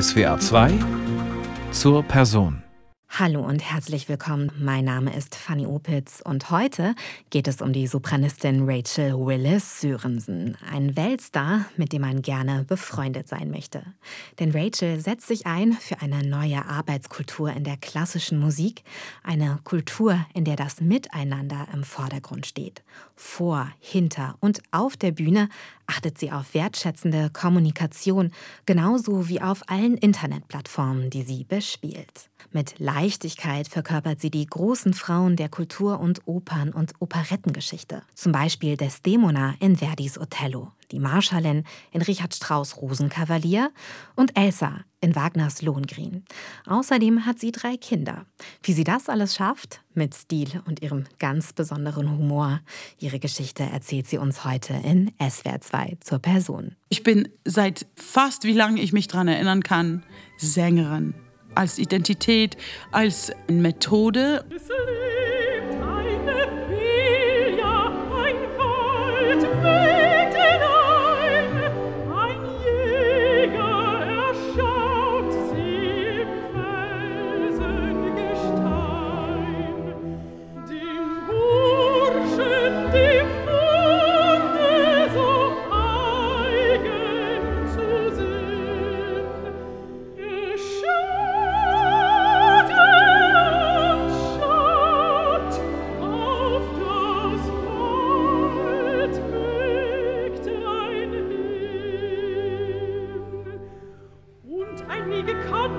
SWA 2 zur Person. Hallo und herzlich willkommen. Mein Name ist Fanny Opitz und heute geht es um die Sopranistin Rachel Willis Sörensen, ein Weltstar, mit dem man gerne befreundet sein möchte. Denn Rachel setzt sich ein für eine neue Arbeitskultur in der klassischen Musik, eine Kultur, in der das Miteinander im Vordergrund steht. Vor, hinter und auf der Bühne achtet sie auf wertschätzende Kommunikation, genauso wie auf allen Internetplattformen, die sie bespielt. Mit Leichtigkeit verkörpert sie die großen Frauen der Kultur- und Opern- und Operettengeschichte. Zum Beispiel Desdemona in Verdis Othello, die Marschallin in Richard Strauss Rosenkavalier und Elsa in Wagners Lohengrin. Außerdem hat sie drei Kinder. Wie sie das alles schafft? Mit Stil und ihrem ganz besonderen Humor. Ihre Geschichte erzählt sie uns heute in SWR 2 zur Person. Ich bin seit fast wie lange ich mich daran erinnern kann, Sängerin. Als Identität, als Methode.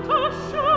Santa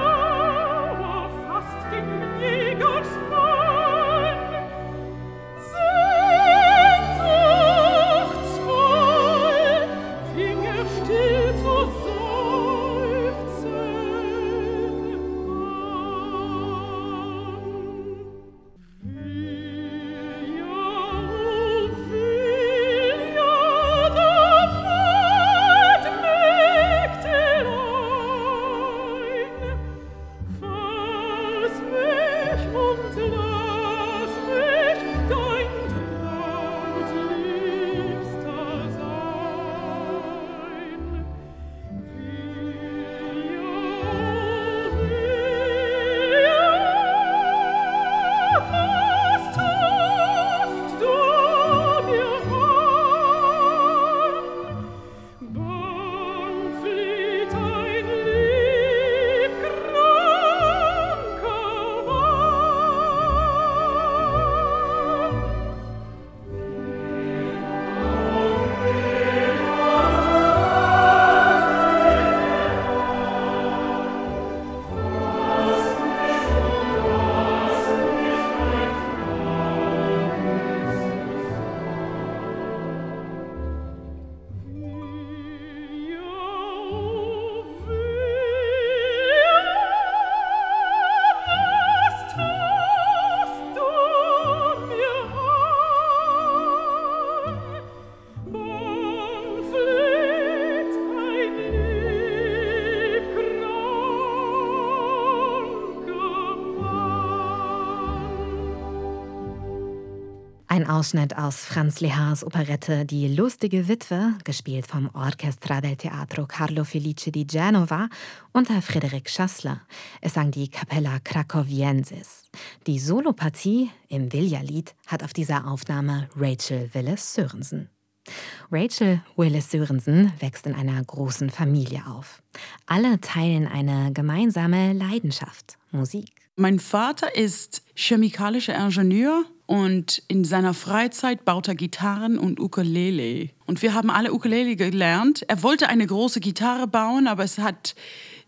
Ausschnitt aus Franz Lehars Operette Die lustige Witwe, gespielt vom Orchestra del Teatro Carlo Felice di Genova unter Frederik Schassler. Es sang die Capella Krakowiensis. Die Solopartie im Vilja-Lied hat auf dieser Aufnahme Rachel Willis Sörensen. Rachel Willis Sörensen wächst in einer großen Familie auf. Alle teilen eine gemeinsame Leidenschaft, Musik. Mein Vater ist chemikalischer Ingenieur und in seiner Freizeit baut er Gitarren und Ukulele. Und wir haben alle Ukulele gelernt. Er wollte eine große Gitarre bauen, aber es hat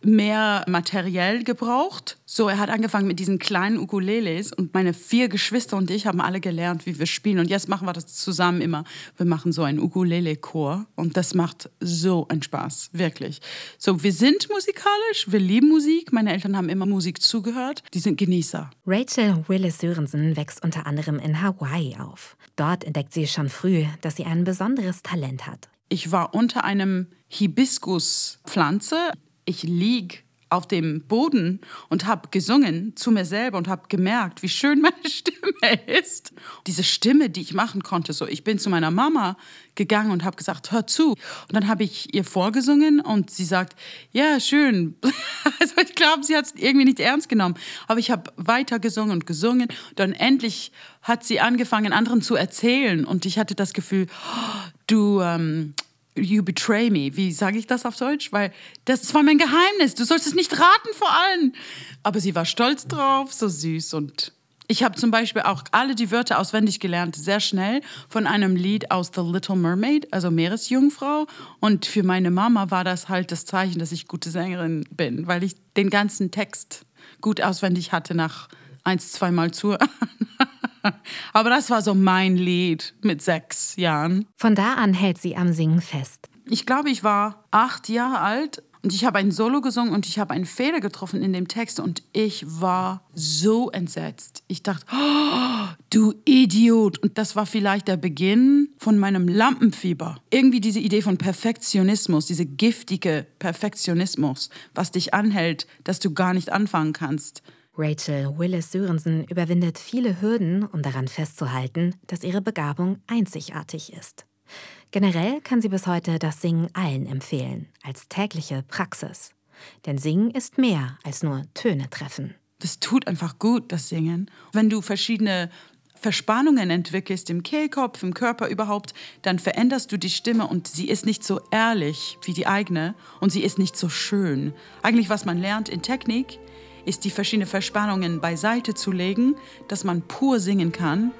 mehr materiell gebraucht. So, er hat angefangen mit diesen kleinen Ukuleles und meine vier Geschwister und ich haben alle gelernt, wie wir spielen. Und jetzt machen wir das zusammen immer. Wir machen so einen Ukulele-Chor und das macht so einen Spaß, wirklich. So, wir sind musikalisch, wir lieben Musik. Meine Eltern haben immer Musik zugehört. Die sind Genießer. Rachel Willis Sörensen wächst unter anderem in Hawaii auf. Dort entdeckt sie schon früh, dass sie ein besonderes Talent hat. Ich war unter einem Hibiskuspflanze ich lieg auf dem Boden und habe gesungen zu mir selber und habe gemerkt, wie schön meine Stimme ist. Diese Stimme, die ich machen konnte, so ich bin zu meiner Mama gegangen und habe gesagt, hör zu. Und dann habe ich ihr vorgesungen und sie sagt, ja, schön. Also ich glaube, sie hat es irgendwie nicht ernst genommen. Aber ich habe weiter gesungen und gesungen. Dann endlich hat sie angefangen, anderen zu erzählen. Und ich hatte das Gefühl, oh, du... Ähm, You betray me. Wie sage ich das auf Deutsch? Weil das war mein Geheimnis. Du sollst es nicht raten vor allen. Aber sie war stolz drauf, so süß. Und ich habe zum Beispiel auch alle die Wörter auswendig gelernt, sehr schnell, von einem Lied aus The Little Mermaid, also Meeresjungfrau. Und für meine Mama war das halt das Zeichen, dass ich gute Sängerin bin, weil ich den ganzen Text gut auswendig hatte nach eins, zweimal zu. Aber das war so mein Lied mit sechs Jahren. Von da an hält sie am Singen fest. Ich glaube, ich war acht Jahre alt und ich habe ein Solo gesungen und ich habe einen Fehler getroffen in dem Text und ich war so entsetzt. Ich dachte, oh, du Idiot. Und das war vielleicht der Beginn von meinem Lampenfieber. Irgendwie diese Idee von Perfektionismus, diese giftige Perfektionismus, was dich anhält, dass du gar nicht anfangen kannst. Rachel Willis Sörensen überwindet viele Hürden, um daran festzuhalten, dass ihre Begabung einzigartig ist. Generell kann sie bis heute das Singen allen empfehlen, als tägliche Praxis. Denn Singen ist mehr als nur Töne treffen. Das tut einfach gut, das Singen. Wenn du verschiedene Verspannungen entwickelst im Kehlkopf, im Körper überhaupt, dann veränderst du die Stimme und sie ist nicht so ehrlich wie die eigene und sie ist nicht so schön. Eigentlich, was man lernt in Technik, ist die verschiedenen Verspannungen beiseite zu legen, dass man pur singen kann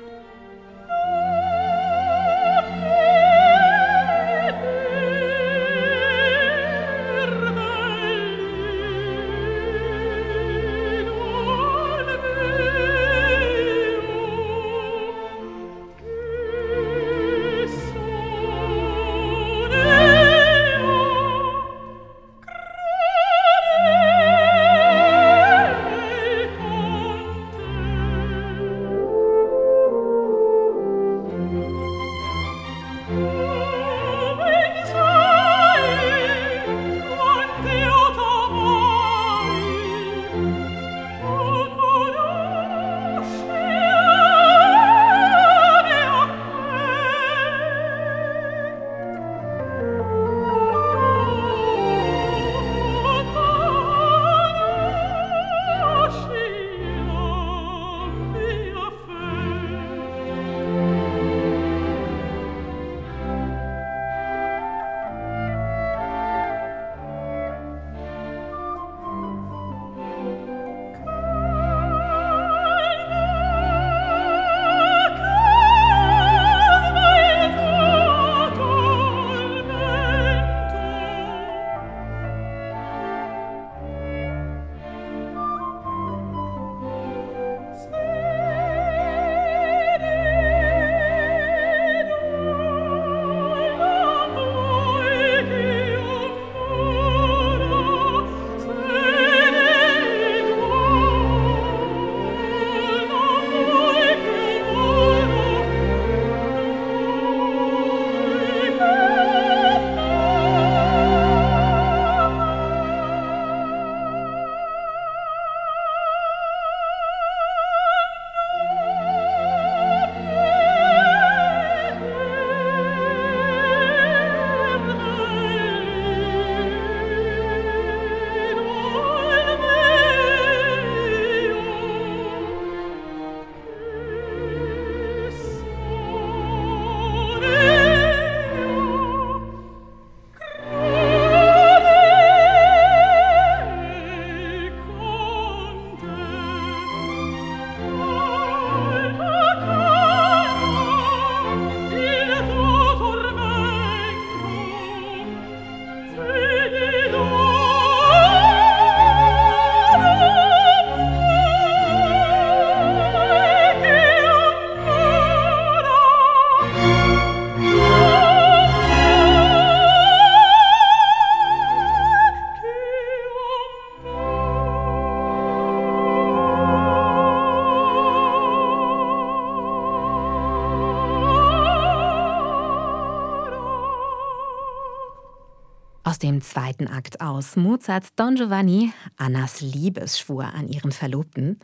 zweiten Akt aus Mozarts Don Giovanni, Annas Liebesschwur an ihren Verlobten.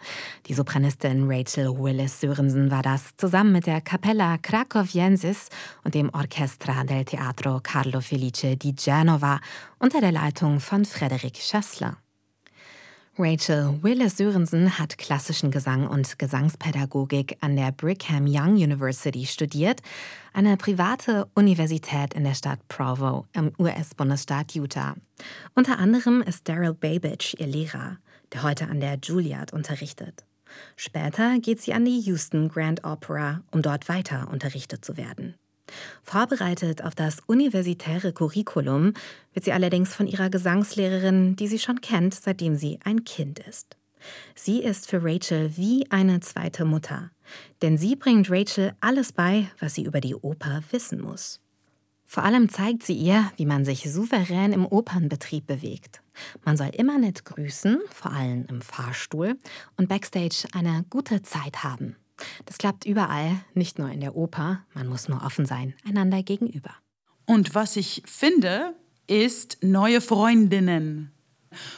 Die Sopranistin Rachel Willis Sörensen war das zusammen mit der Capella Krakowiensis und dem Orchestra del Teatro Carlo Felice di Genova unter der Leitung von Frederic Schassler. Rachel Willis Sörensen hat klassischen Gesang und Gesangspädagogik an der Brigham Young University studiert, eine private Universität in der Stadt Provo im US-Bundesstaat Utah. Unter anderem ist Daryl Babich ihr Lehrer, der heute an der Juilliard unterrichtet. Später geht sie an die Houston Grand Opera, um dort weiter unterrichtet zu werden. Vorbereitet auf das universitäre Curriculum wird sie allerdings von ihrer Gesangslehrerin, die sie schon kennt, seitdem sie ein Kind ist. Sie ist für Rachel wie eine zweite Mutter, denn sie bringt Rachel alles bei, was sie über die Oper wissen muss. Vor allem zeigt sie ihr, wie man sich souverän im Opernbetrieb bewegt. Man soll immer nett grüßen, vor allem im Fahrstuhl, und backstage eine gute Zeit haben. Das klappt überall, nicht nur in der Oper. Man muss nur offen sein, einander gegenüber. Und was ich finde, ist neue Freundinnen.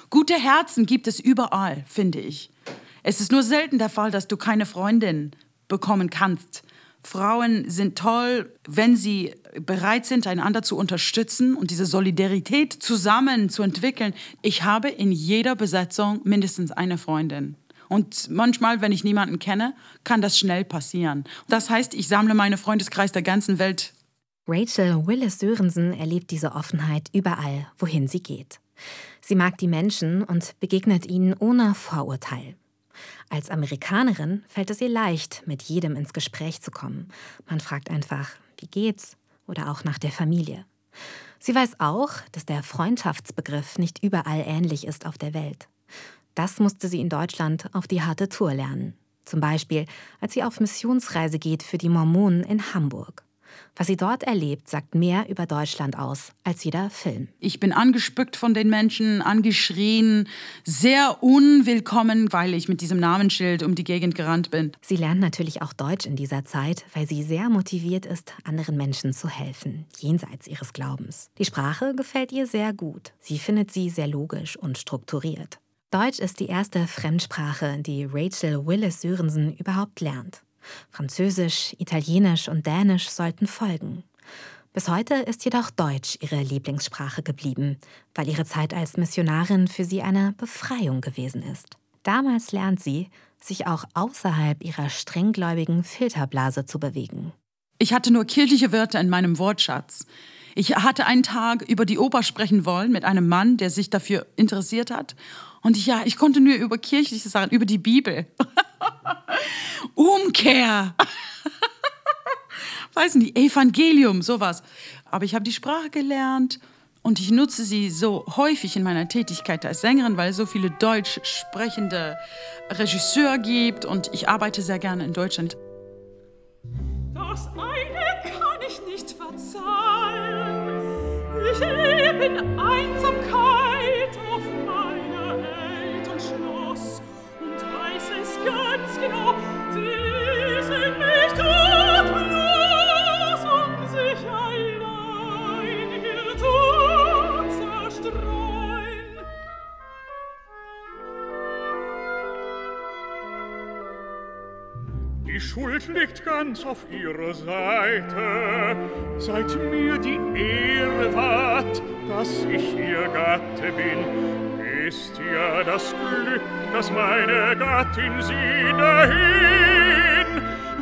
Gute Herzen gibt es überall, finde ich. Es ist nur selten der Fall, dass du keine Freundin bekommen kannst. Frauen sind toll, wenn sie bereit sind, einander zu unterstützen und diese Solidarität zusammen zu entwickeln. Ich habe in jeder Besetzung mindestens eine Freundin. Und manchmal, wenn ich niemanden kenne, kann das schnell passieren. Das heißt, ich sammle meine Freundeskreis der ganzen Welt. Rachel Willis Sörensen erlebt diese Offenheit überall, wohin sie geht. Sie mag die Menschen und begegnet ihnen ohne Vorurteil. Als Amerikanerin fällt es ihr leicht, mit jedem ins Gespräch zu kommen. Man fragt einfach, wie geht's? Oder auch nach der Familie. Sie weiß auch, dass der Freundschaftsbegriff nicht überall ähnlich ist auf der Welt. Das musste sie in Deutschland auf die harte Tour lernen. Zum Beispiel, als sie auf Missionsreise geht für die Mormonen in Hamburg. Was sie dort erlebt, sagt mehr über Deutschland aus als jeder Film. Ich bin angespückt von den Menschen, angeschrien, sehr unwillkommen, weil ich mit diesem Namensschild um die Gegend gerannt bin. Sie lernt natürlich auch Deutsch in dieser Zeit, weil sie sehr motiviert ist, anderen Menschen zu helfen, jenseits ihres Glaubens. Die Sprache gefällt ihr sehr gut. Sie findet sie sehr logisch und strukturiert. Deutsch ist die erste Fremdsprache, die Rachel Willis Sörensen überhaupt lernt. Französisch, Italienisch und Dänisch sollten folgen. Bis heute ist jedoch Deutsch ihre Lieblingssprache geblieben, weil ihre Zeit als Missionarin für sie eine Befreiung gewesen ist. Damals lernt sie, sich auch außerhalb ihrer strenggläubigen Filterblase zu bewegen. Ich hatte nur kirchliche Wörter in meinem Wortschatz. Ich hatte einen Tag über die Oper sprechen wollen mit einem Mann, der sich dafür interessiert hat. Und ja, ich konnte nur über kirchliche Sachen, über die Bibel. Umkehr. Weiß nicht, Evangelium, sowas. Aber ich habe die Sprache gelernt und ich nutze sie so häufig in meiner Tätigkeit als Sängerin, weil es so viele deutsch sprechende Regisseure gibt und ich arbeite sehr gerne in Deutschland. Das eine kann ich nicht verzeihen. Ich lebe in Einsamkeit Schuld liegt ganz auf ihrer Seite. Seid mir die Ehre wahrt, dass ich ihr Gatte bin. Ist ja das Glück, dass meine Gattin sie dahin.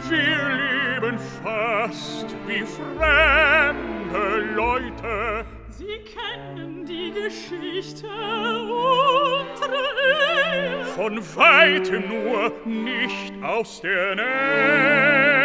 Wir leben fast wie fremde Leute. Sie kennen die Geschichte unserer Ehe. Von weitem nur, nicht aus der Nähe.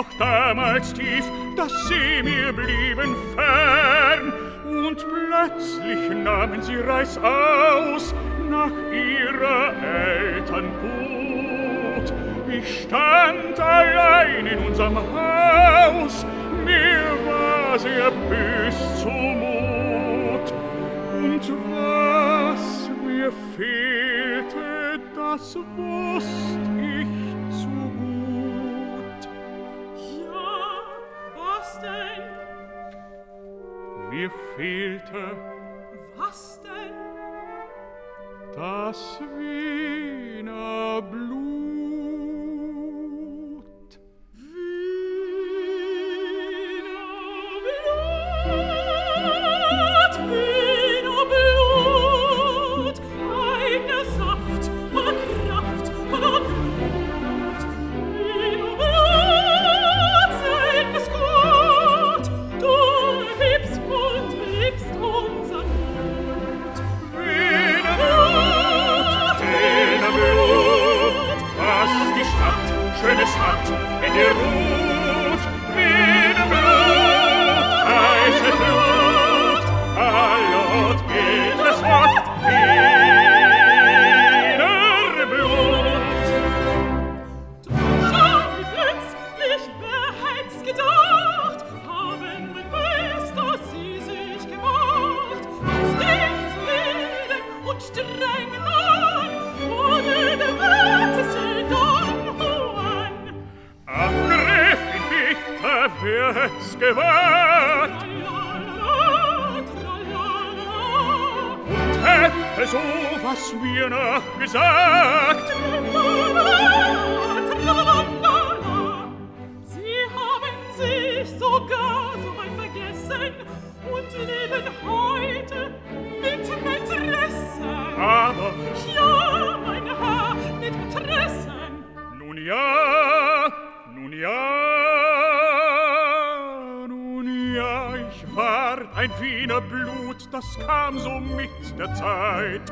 Auch damals tief, dass sie mir blieben fern. Und plötzlich nahmen sie Reis aus nach ihrer Eltern gut. Ich stand allein in unserem Haus, mir war sehr bös zumut. Und was mir fehlte, das wusst ich fehlte. Was denn? Das wir und leben heute mit Mätressen. Aber Ja, mein Herr, mit Mätressen. nun ja, nun ja, nun ja, ich war ein Wiener Blut, das kam so mit der Zeit.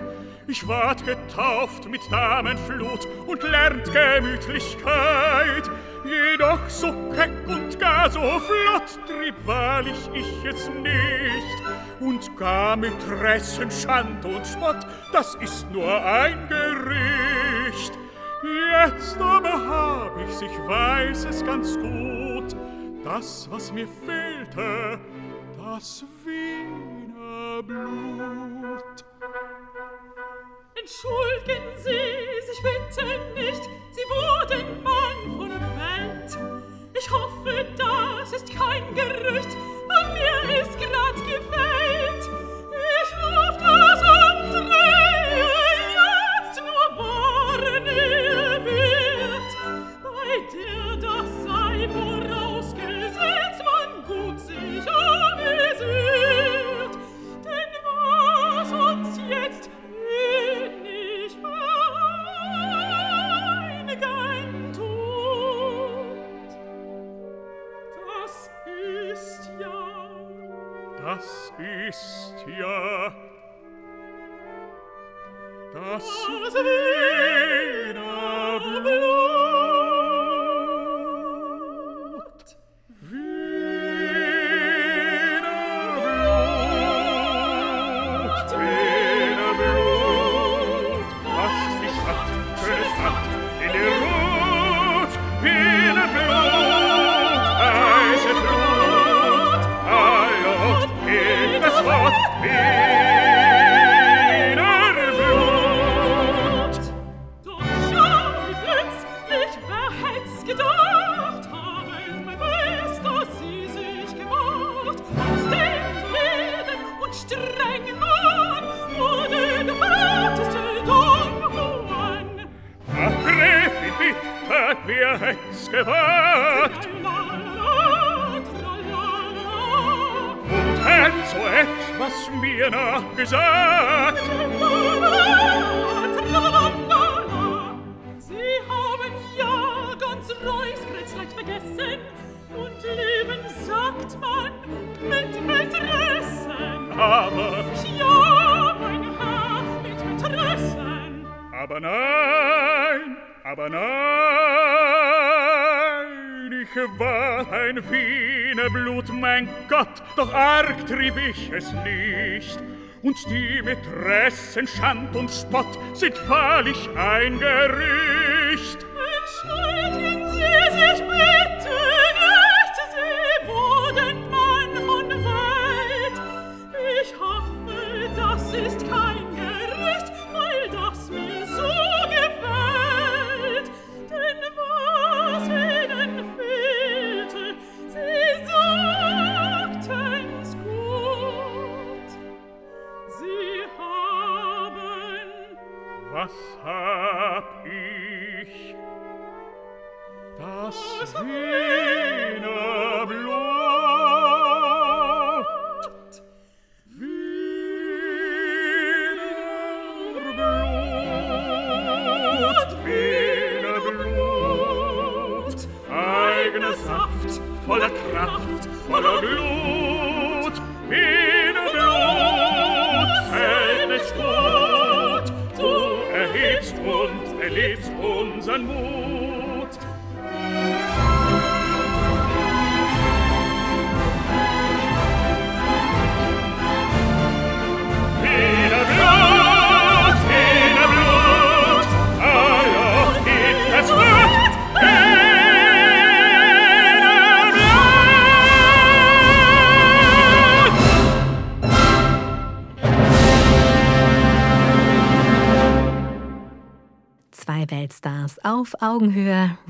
Ich ward getauft mit Damenflut und lernt Gemütlichkeit. Jedoch so keck und gar so flott trieb wahrlich ich es nicht. Und gar mit Ressen, Schand und Spott, das ist nur ein Gerücht. Jetzt aber hab ich's, ich weiß es ganz gut. Das, was mir fehlte, das Wiener Blut. Entschuldigen Sie sich bitte nicht, Sie wurden Mann von Welt. Ich hoffe, das ist kein Gerücht, von mir ist grad gefällt. Christia das Sena blüht es. Und die Mätressen Schand und Spott sind wahrlich ein Was hab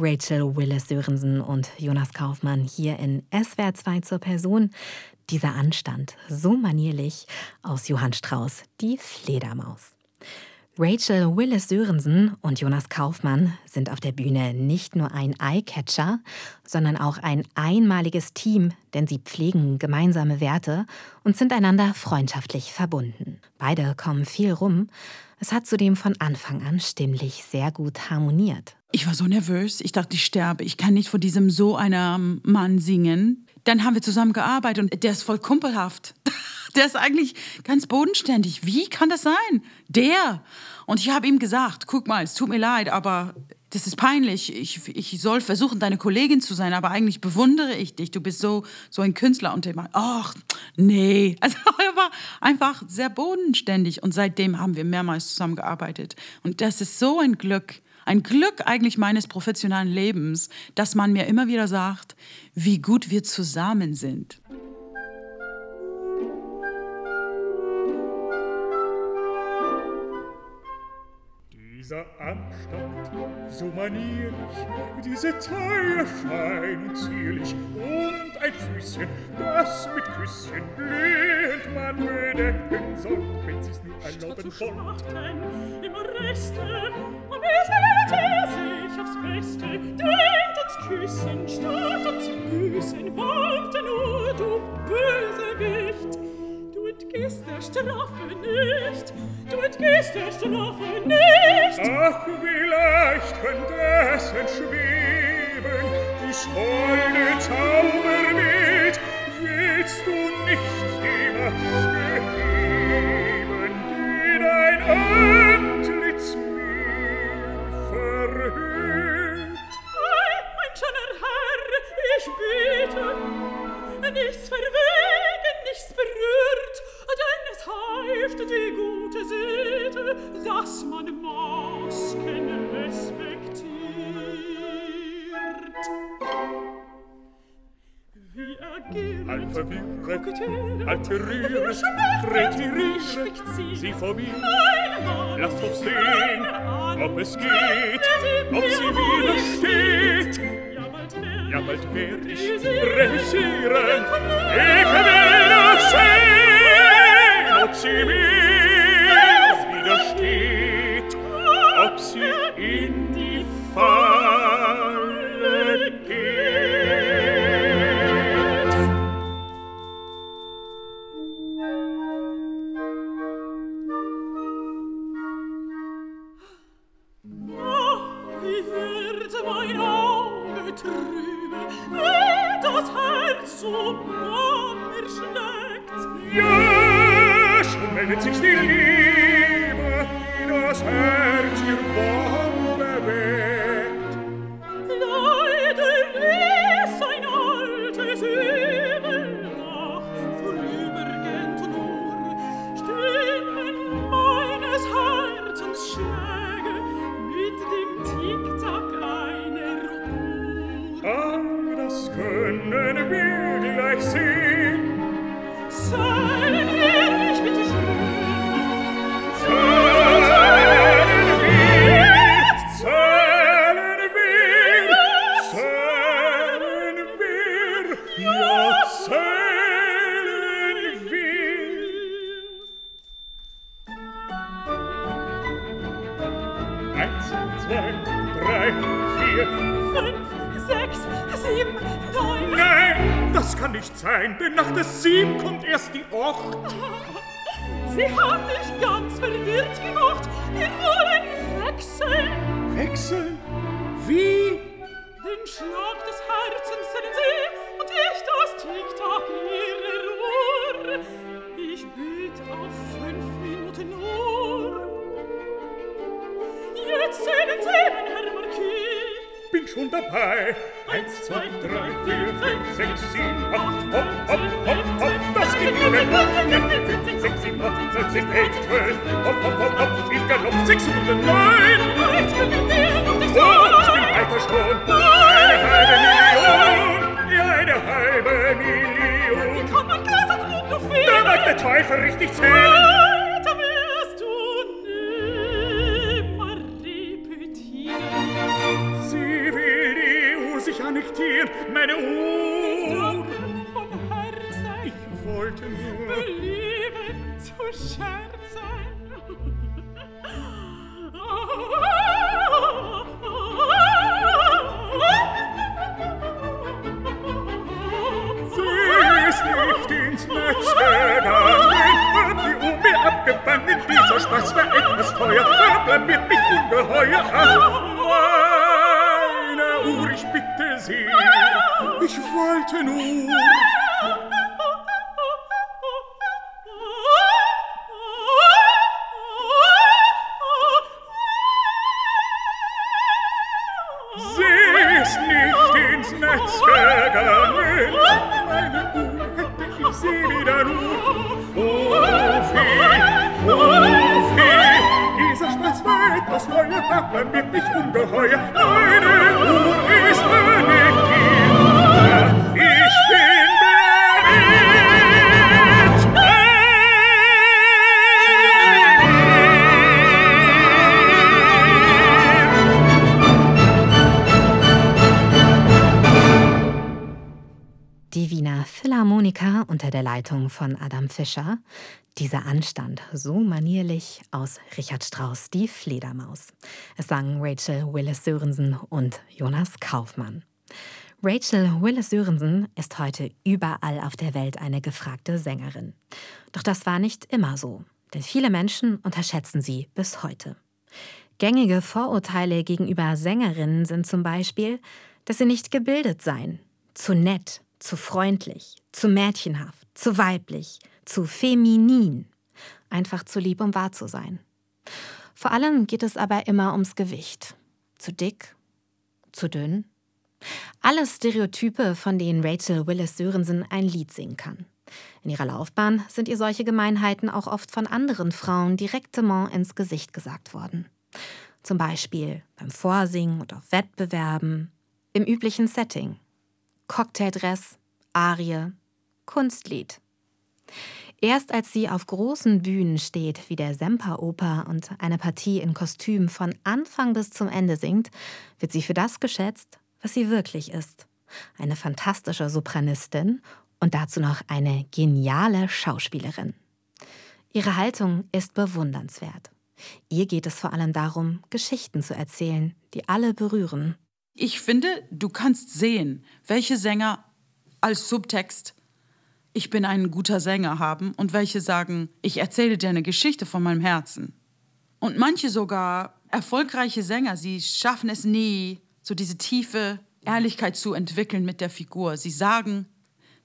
Rachel Willis Sörensen und Jonas Kaufmann hier in SWR 2 zur Person. Dieser Anstand, so manierlich, aus Johann Strauß, die Fledermaus. Rachel Willis Sörensen und Jonas Kaufmann sind auf der Bühne nicht nur ein Eyecatcher, sondern auch ein einmaliges Team, denn sie pflegen gemeinsame Werte und sind einander freundschaftlich verbunden. Beide kommen viel rum. Es hat zudem von Anfang an stimmlich sehr gut harmoniert. Ich war so nervös. Ich dachte, ich sterbe. Ich kann nicht vor diesem so einer Mann singen. Dann haben wir zusammen gearbeitet und der ist voll kumpelhaft. Der ist eigentlich ganz bodenständig. Wie kann das sein? Der. Und ich habe ihm gesagt, guck mal, es tut mir leid, aber das ist peinlich. Ich, ich soll versuchen, deine Kollegin zu sein, aber eigentlich bewundere ich dich. Du bist so, so ein Künstler. Und der meinte, ach, nee. Also er war einfach sehr bodenständig. Und seitdem haben wir mehrmals zusammengearbeitet. Und das ist so ein Glück. Ein Glück eigentlich meines professionellen Lebens, dass man mir immer wieder sagt, wie gut wir zusammen sind. Dieser Anstand, so manierlich, diese Taille fein und zierlich und ein Füßchen, das mit Küsschen blühend man bedecken soll, wenn sie's nur erlauben wollt. schlachten im Reste. Und es hätte sich aufs Beste denkt uns küssen statt uns büßen. Warte nur, du Bösewicht. Du entgehst der Strafe nicht. Du entgehst der Strafe nicht. Ach, wie leicht könnte es entschweben, dies holde Zaubermild, willst du nicht die Maske heben, die dein Antlitz mir verhüllt? Ei, mein schöner Herr, ich bitte, nichts verwegen, nichts berührt, denn es heißt die gute Sitte, dass man Masken respektiert. Wie ergehen Halb verwirret, halb gerührt, retiriert, sie vor mir. Lasst uns sehen, ob es geht, ob sie widersteht. Ja, bald werd ich reüssieren. Ich will scemo, Eins, zwei, drei, vier. Fünf, sechs, sieben, neun. Nein, das kann nicht sein, denn nach der Sieben kommt erst die Acht. Sie haben mich ganz verwirrt gemacht. Wir wollen wechseln. Wechseln? Wie? Den Schlag des Herzens sehen Sie und ich das Tick-Tack Ihrer Uhr. Ich bitte auf fünf Minuten nur. Bin schon dabei. Eins, zwei, drei, vier, fünf, sechs, sieben, acht. Hopp, hopp, hopp, hopp. Das geht wieder. Sechs, sieben, acht, neun, zehn, elf, zwölf. Hopp, hopp, hopp, hopp. Im Galopp. Sechs Minuten neun. Ich Oh, ich bin weiter schon. Eine halbe Million. Ja, eine halbe Million. Kann man Geistergrund noch fehlen? Da mag der Teufel richtig zählen. meine Uhr. von Herzen. Ich wollte nur belieben zu scherzen. Sie ist nicht ins Netz gegangen, hat die Uhr mir abgefangen. Dieser Spaß war etwas teuer, aber mit mich ungeheuer. Ach, ich bitte Sie. Ich wollte nur... Fischer. Dieser Anstand, so manierlich aus Richard Strauss Die Fledermaus. Es sangen Rachel Willis Sörensen und Jonas Kaufmann. Rachel Willis Sörensen ist heute überall auf der Welt eine gefragte Sängerin. Doch das war nicht immer so, denn viele Menschen unterschätzen sie bis heute. Gängige Vorurteile gegenüber Sängerinnen sind zum Beispiel, dass sie nicht gebildet seien, zu nett, zu freundlich, zu mädchenhaft, zu weiblich, zu feminin, einfach zu lieb, um wahr zu sein. Vor allem geht es aber immer ums Gewicht. Zu dick, zu dünn. Alles Stereotype, von denen Rachel Willis Sörensen ein Lied singen kann. In ihrer Laufbahn sind ihr solche Gemeinheiten auch oft von anderen Frauen direktement ins Gesicht gesagt worden. Zum Beispiel beim Vorsingen und auf Wettbewerben, im üblichen Setting. Cocktaildress, Arie, Kunstlied. Erst als sie auf großen Bühnen steht, wie der Semperoper und eine Partie in Kostüm von Anfang bis zum Ende singt, wird sie für das geschätzt, was sie wirklich ist. Eine fantastische Sopranistin und dazu noch eine geniale Schauspielerin. Ihre Haltung ist bewundernswert. Ihr geht es vor allem darum, Geschichten zu erzählen, die alle berühren. Ich finde, du kannst sehen, welche Sänger als Subtext ich bin ein guter Sänger haben und welche sagen, ich erzähle dir eine Geschichte von meinem Herzen. Und manche sogar erfolgreiche Sänger, sie schaffen es nie, so diese tiefe Ehrlichkeit zu entwickeln mit der Figur. Sie sagen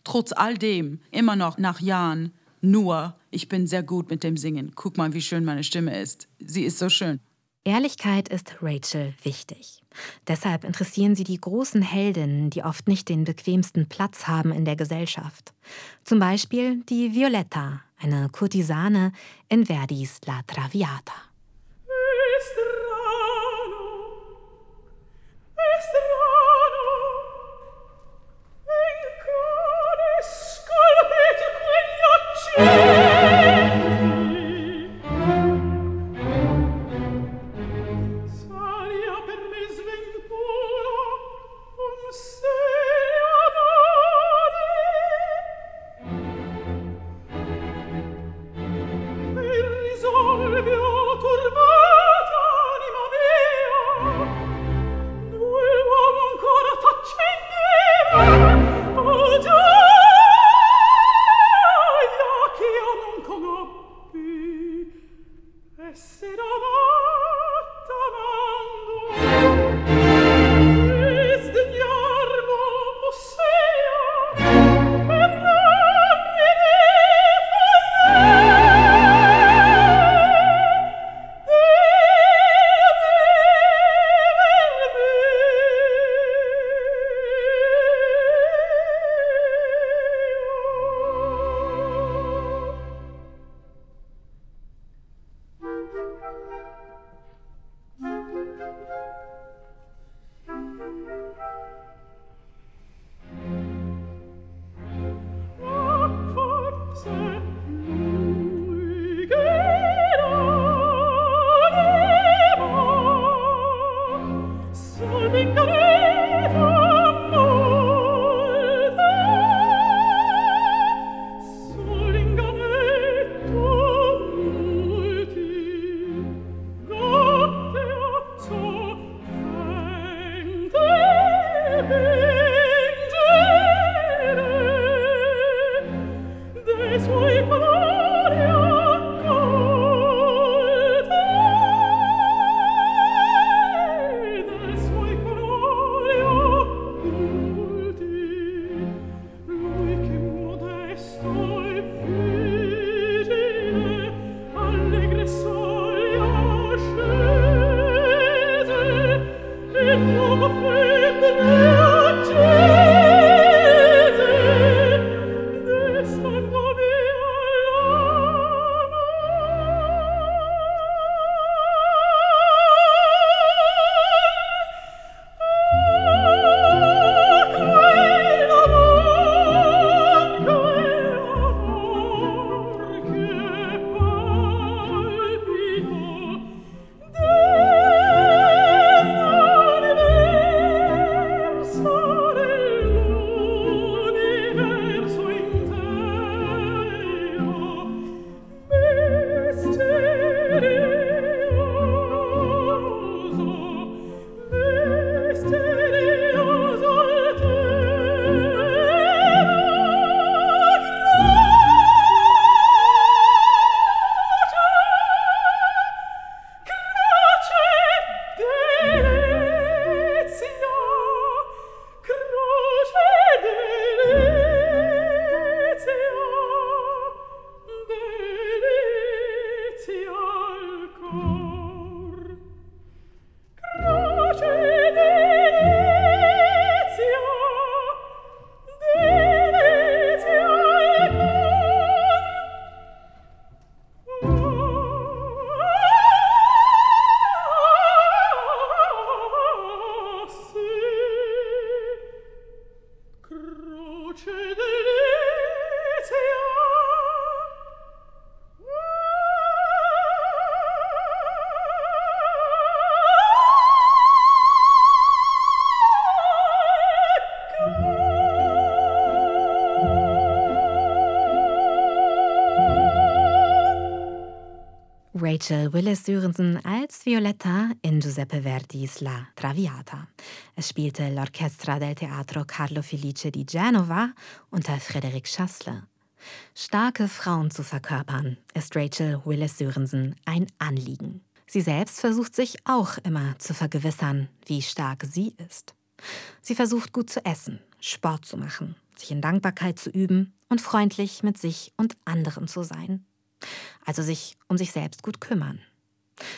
trotz all dem immer noch nach Jahren nur, ich bin sehr gut mit dem Singen. Guck mal, wie schön meine Stimme ist. Sie ist so schön. Ehrlichkeit ist Rachel wichtig. Deshalb interessieren sie die großen Heldinnen, die oft nicht den bequemsten Platz haben in der Gesellschaft. Zum Beispiel die Violetta, eine Kurtisane in Verdis La Traviata. Rachel Willis Sörensen als Violetta in Giuseppe Verdis La Traviata. Es spielte l'Orchestra del Teatro Carlo Felice di Genova unter Frederic Chassler. Starke Frauen zu verkörpern, ist Rachel Willis Sörensen ein Anliegen. Sie selbst versucht sich auch immer zu vergewissern, wie stark sie ist. Sie versucht gut zu essen, Sport zu machen, sich in Dankbarkeit zu üben und freundlich mit sich und anderen zu sein. Also sich um sich selbst gut kümmern.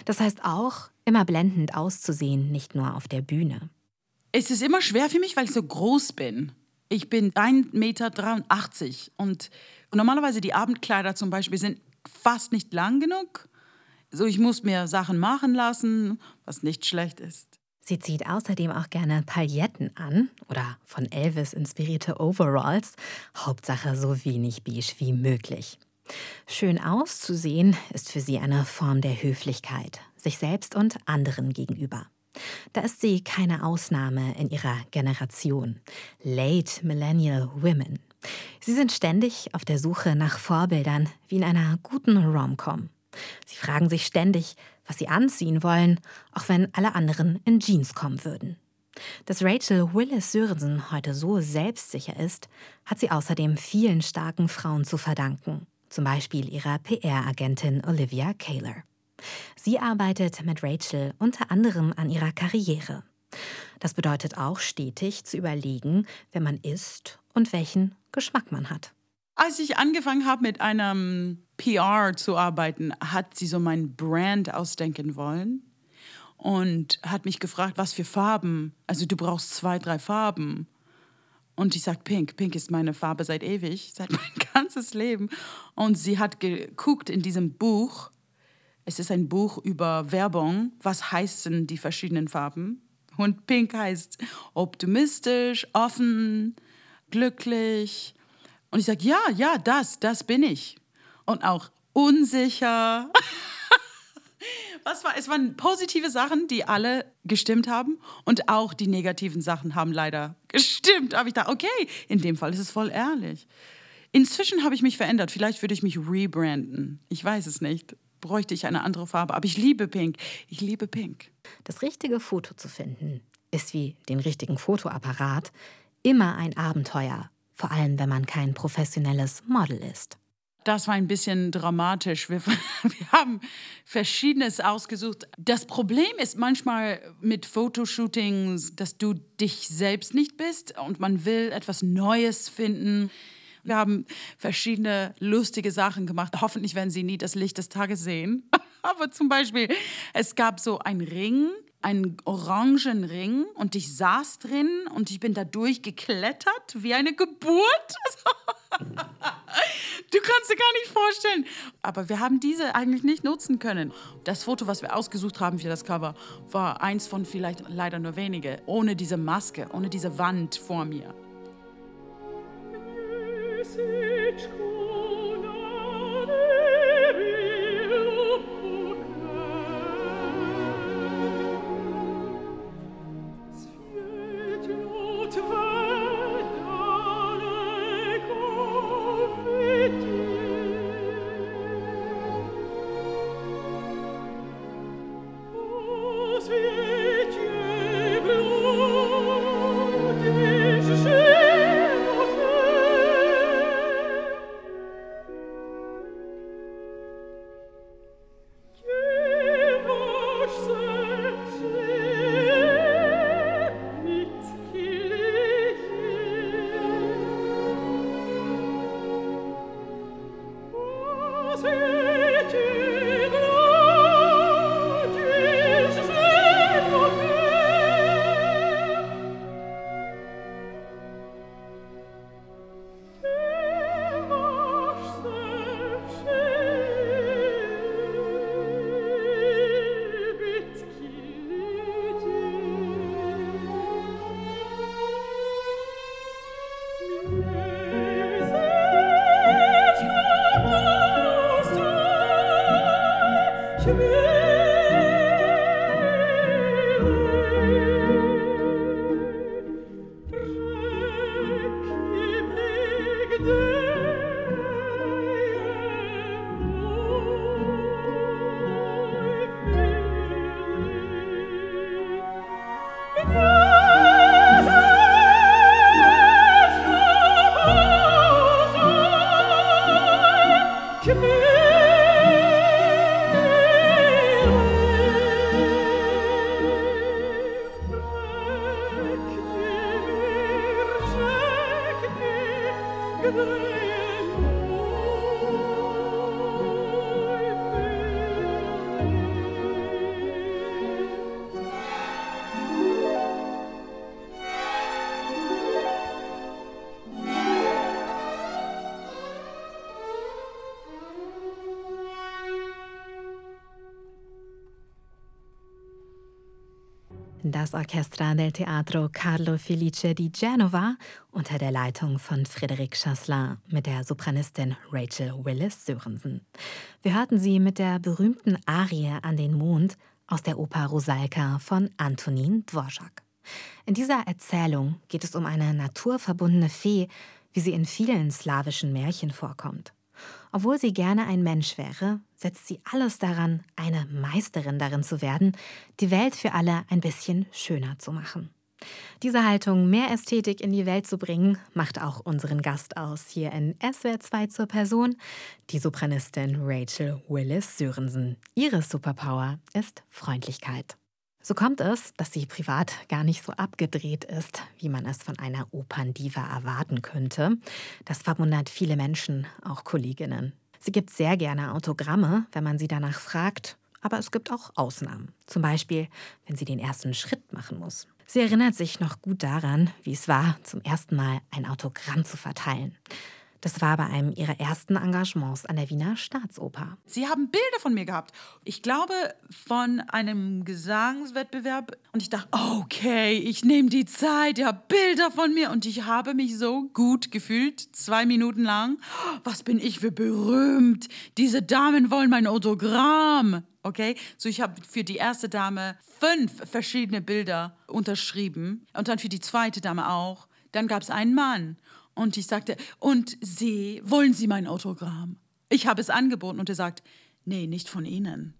Das heißt auch, immer blendend auszusehen, nicht nur auf der Bühne. Es ist immer schwer für mich, weil ich so groß bin. Ich bin 1,83 Meter und normalerweise die Abendkleider zum Beispiel sind fast nicht lang genug. So, ich muss mir Sachen machen lassen, was nicht schlecht ist. Sie zieht außerdem auch gerne Pailletten an oder von Elvis inspirierte Overalls. Hauptsache so wenig beige wie möglich. Schön auszusehen ist für sie eine Form der Höflichkeit, sich selbst und anderen gegenüber. Da ist sie keine Ausnahme in ihrer Generation. Late Millennial Women. Sie sind ständig auf der Suche nach Vorbildern, wie in einer guten Rom-Com. Sie fragen sich ständig, was sie anziehen wollen, auch wenn alle anderen in Jeans kommen würden. Dass Rachel Willis Sörensen heute so selbstsicher ist, hat sie außerdem vielen starken Frauen zu verdanken, zum Beispiel ihrer PR-Agentin Olivia Kaler. Sie arbeitet mit Rachel unter anderem an ihrer Karriere. Das bedeutet auch stetig zu überlegen, wer man ist und welchen Geschmack man hat. Als ich angefangen habe, mit einem PR zu arbeiten, hat sie so mein Brand ausdenken wollen und hat mich gefragt, was für Farben. Also du brauchst zwei, drei Farben. Und ich sage Pink. Pink ist meine Farbe seit ewig, seit mein ganzes Leben. Und sie hat geguckt in diesem Buch. Es ist ein Buch über Werbung. Was heißen die verschiedenen Farben? Und Pink heißt optimistisch, offen, glücklich, und ich sage, ja, ja, das, das bin ich. Und auch unsicher. Was war? Es waren positive Sachen, die alle gestimmt haben. Und auch die negativen Sachen haben leider gestimmt. Aber ich dachte, okay, in dem Fall ist es voll ehrlich. Inzwischen habe ich mich verändert. Vielleicht würde ich mich rebranden. Ich weiß es nicht. Bräuchte ich eine andere Farbe. Aber ich liebe Pink. Ich liebe Pink. Das richtige Foto zu finden, ist wie den richtigen Fotoapparat immer ein Abenteuer vor allem wenn man kein professionelles Model ist. Das war ein bisschen dramatisch. Wir, wir, haben Verschiedenes ausgesucht. Das Problem ist manchmal mit Fotoshootings, dass du dich selbst nicht bist und man will etwas Neues finden. Wir haben verschiedene lustige Sachen gemacht. Hoffentlich werden sie nie das Licht des Tages sehen. Aber zum Beispiel, es gab so einen Ring, einen orangen Ring und ich saß drin und ich bin da durchgeklettert wie eine Geburt. du kannst dir gar nicht vorstellen. Aber wir haben diese eigentlich nicht nutzen können. Das Foto, was wir ausgesucht haben für das Cover, war eins von vielleicht leider nur wenige. Ohne diese Maske, ohne diese Wand vor mir. Orchestra del Teatro Carlo Felice di Genova unter der Leitung von Frédéric Chasselin mit der Sopranistin Rachel Willis Sörensen. Wir hörten sie mit der berühmten Arie an den Mond aus der Oper Rosalka von Antonin Dvorak. In dieser Erzählung geht es um eine naturverbundene Fee, wie sie in vielen slawischen Märchen vorkommt. Obwohl sie gerne ein Mensch wäre, setzt sie alles daran, eine Meisterin darin zu werden, die Welt für alle ein bisschen schöner zu machen. Diese Haltung, mehr Ästhetik in die Welt zu bringen, macht auch unseren Gast aus hier in SWR 2 zur Person, die Sopranistin Rachel Willis Sörensen. Ihre Superpower ist Freundlichkeit. So kommt es, dass sie privat gar nicht so abgedreht ist, wie man es von einer Operndiva erwarten könnte. Das verwundert viele Menschen, auch Kolleginnen. Sie gibt sehr gerne Autogramme, wenn man sie danach fragt, aber es gibt auch Ausnahmen. Zum Beispiel, wenn sie den ersten Schritt machen muss. Sie erinnert sich noch gut daran, wie es war, zum ersten Mal ein Autogramm zu verteilen. Das war bei einem ihrer ersten Engagements an der Wiener Staatsoper. Sie haben Bilder von mir gehabt. Ich glaube, von einem Gesangswettbewerb. Und ich dachte, okay, ich nehme die Zeit, ihr habt Bilder von mir. Und ich habe mich so gut gefühlt, zwei Minuten lang. Was bin ich für berühmt. Diese Damen wollen mein Autogramm. Okay, so ich habe für die erste Dame fünf verschiedene Bilder unterschrieben und dann für die zweite Dame auch. Dann gab es einen Mann und ich sagte, und Sie, wollen Sie mein Autogramm? Ich habe es angeboten und er sagt, nee, nicht von Ihnen.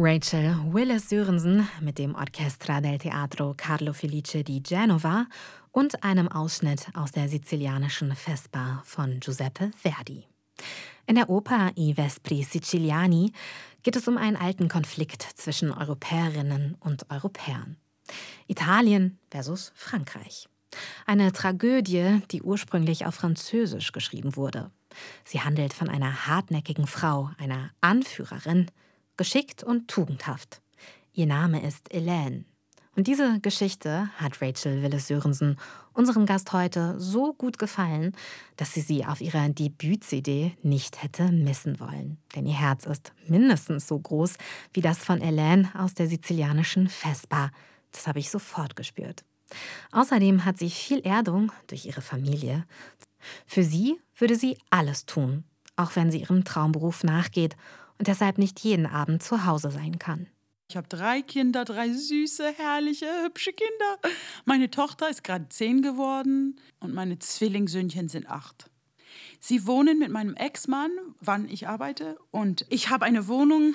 Rachel Willis Sörensen mit dem Orchestra del Teatro Carlo Felice di Genova und einem Ausschnitt aus der sizilianischen Vespa von Giuseppe Verdi. In der Oper I Vespri Siciliani geht es um einen alten Konflikt zwischen Europäerinnen und Europäern. Italien versus Frankreich. Eine Tragödie, die ursprünglich auf Französisch geschrieben wurde. Sie handelt von einer hartnäckigen Frau, einer Anführerin, geschickt und tugendhaft. Ihr Name ist Elaine. Und diese Geschichte hat Rachel Willis-Sörensen, unserem Gast heute, so gut gefallen, dass sie sie auf ihrer Debüt-CD nicht hätte missen wollen. Denn ihr Herz ist mindestens so groß wie das von Elaine aus der sizilianischen Vespa. Das habe ich sofort gespürt. Außerdem hat sie viel Erdung durch ihre Familie. Für sie würde sie alles tun, auch wenn sie ihrem Traumberuf nachgeht und deshalb nicht jeden Abend zu Hause sein kann. Ich habe drei Kinder, drei süße, herrliche, hübsche Kinder. Meine Tochter ist gerade zehn geworden und meine Zwillingssöhnchen sind acht. Sie wohnen mit meinem Ex-Mann, wann ich arbeite, und ich habe eine Wohnung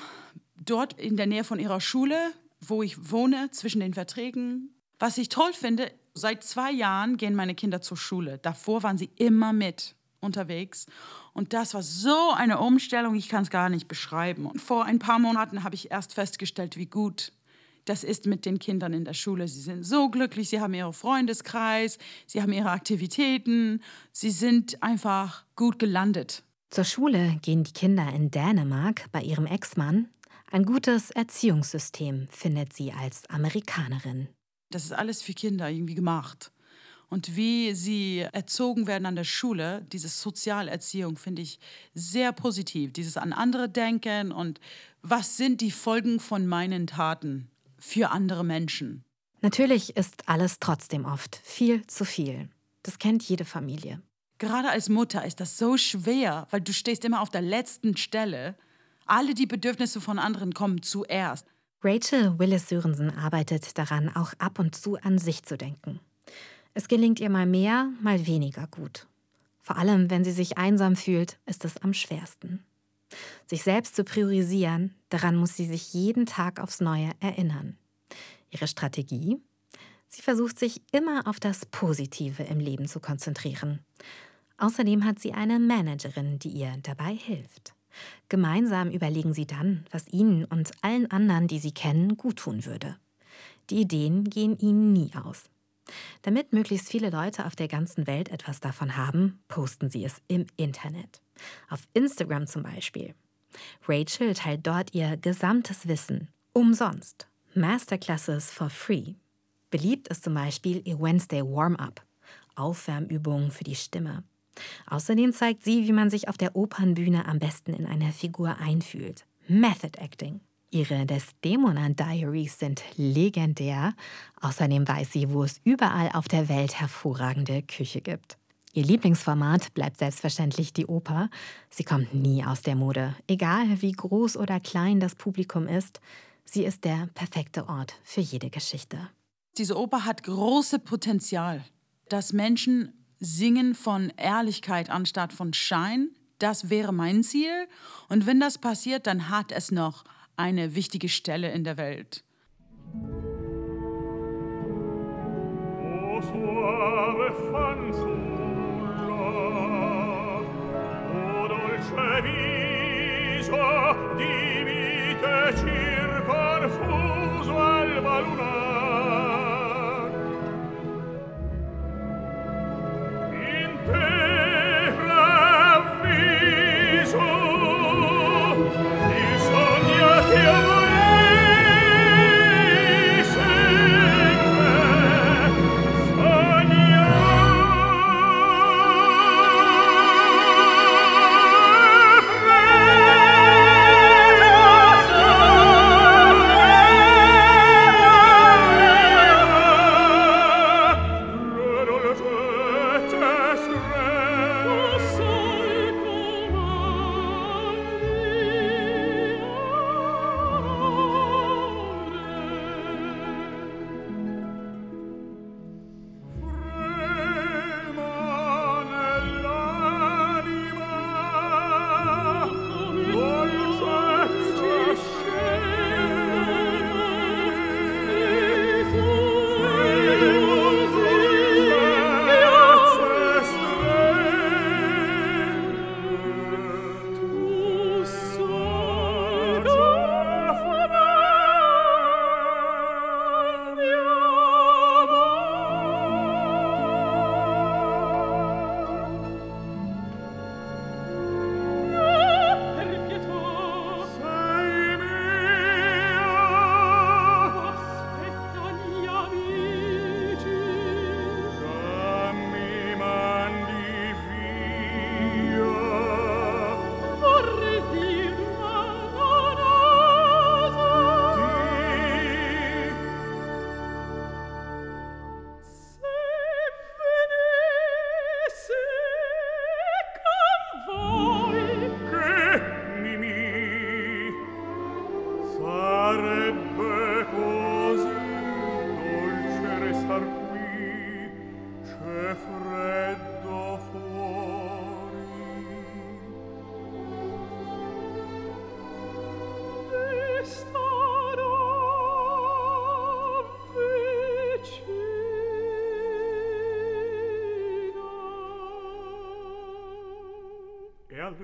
dort in der Nähe von ihrer Schule, wo ich wohne, zwischen den Verträgen. Was ich toll finde, seit zwei Jahren gehen meine Kinder zur Schule. Davor waren sie immer mit unterwegs. Und das war so eine Umstellung, ich kann es gar nicht beschreiben. Und vor ein paar Monaten habe ich erst festgestellt, wie gut das ist mit den Kindern in der Schule. Sie sind so glücklich, sie haben ihren Freundeskreis, sie haben ihre Aktivitäten, sie sind einfach gut gelandet. Zur Schule gehen die Kinder in Dänemark bei ihrem Ex-Mann. Ein gutes Erziehungssystem findet sie als Amerikanerin. Das ist alles für Kinder irgendwie gemacht und wie sie erzogen werden an der Schule, diese Sozialerziehung finde ich sehr positiv. Dieses an andere denken und was sind die Folgen von meinen Taten für andere Menschen. Natürlich ist alles trotzdem oft viel zu viel. Das kennt jede Familie. Gerade als Mutter ist das so schwer, weil du stehst immer auf der letzten Stelle. Alle die Bedürfnisse von anderen kommen zuerst. Rachel Willis Sörensen arbeitet daran, auch ab und zu an sich zu denken. Es gelingt ihr mal mehr, mal weniger gut. Vor allem, wenn sie sich einsam fühlt, ist es am schwersten. Sich selbst zu priorisieren, daran muss sie sich jeden Tag aufs Neue erinnern. Ihre Strategie? Sie versucht sich immer auf das Positive im Leben zu konzentrieren. Außerdem hat sie eine Managerin, die ihr dabei hilft. Gemeinsam überlegen sie dann, was ihnen und allen anderen, die sie kennen, guttun würde. Die Ideen gehen ihnen nie aus. Damit möglichst viele Leute auf der ganzen Welt etwas davon haben, posten sie es im Internet. Auf Instagram zum Beispiel. Rachel teilt dort ihr gesamtes Wissen umsonst. Masterclasses for free. Beliebt ist zum Beispiel ihr Wednesday Warm-up, Aufwärmübungen für die Stimme. Außerdem zeigt sie, wie man sich auf der Opernbühne am besten in eine Figur einfühlt. Method Acting. Ihre Desdemona Diaries sind legendär. Außerdem weiß sie, wo es überall auf der Welt hervorragende Küche gibt. Ihr Lieblingsformat bleibt selbstverständlich die Oper. Sie kommt nie aus der Mode. Egal wie groß oder klein das Publikum ist, sie ist der perfekte Ort für jede Geschichte. Diese Oper hat große Potenzial, dass Menschen singen von Ehrlichkeit anstatt von Schein. Das wäre mein Ziel. Und wenn das passiert, dann hat es noch eine wichtige Stelle in der Welt. Viso di circonfuso alba lunar.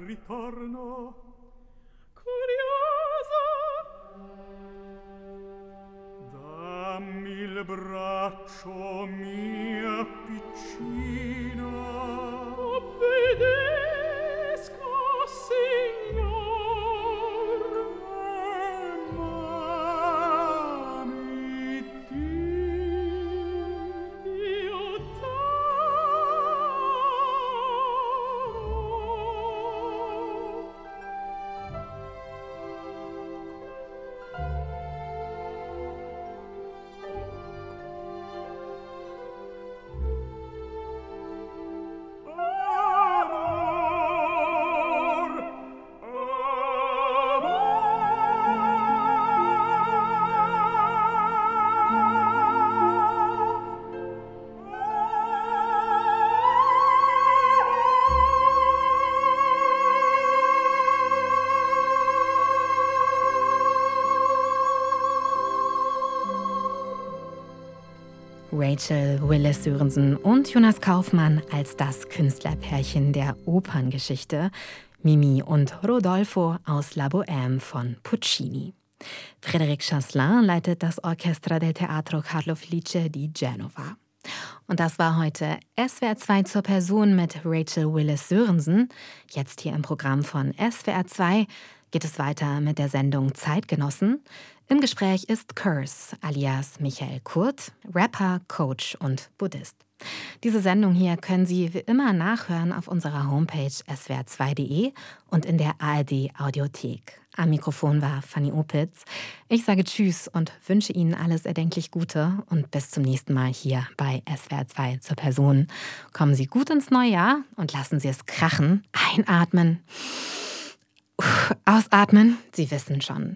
ritorno Rachel Willis Sörensen und Jonas Kaufmann als das Künstlerpärchen der Operngeschichte, Mimi und Rodolfo aus La Bohème von Puccini. Frédéric Chasselin leitet das Orchestra del Teatro Carlo Felice di Genova. Und das war heute SWR 2 zur Person mit Rachel Willis Sörensen. Jetzt hier im Programm von SWR 2 geht es weiter mit der Sendung Zeitgenossen. Im Gespräch ist Curse alias Michael Kurt, Rapper, Coach und Buddhist. Diese Sendung hier können Sie wie immer nachhören auf unserer Homepage swr2.de und in der ARD Audiothek. Am Mikrofon war Fanny Opitz. Ich sage Tschüss und wünsche Ihnen alles erdenklich Gute und bis zum nächsten Mal hier bei SWR2 zur Person. Kommen Sie gut ins neue Jahr und lassen Sie es krachen. Einatmen. Ausatmen, Sie wissen schon.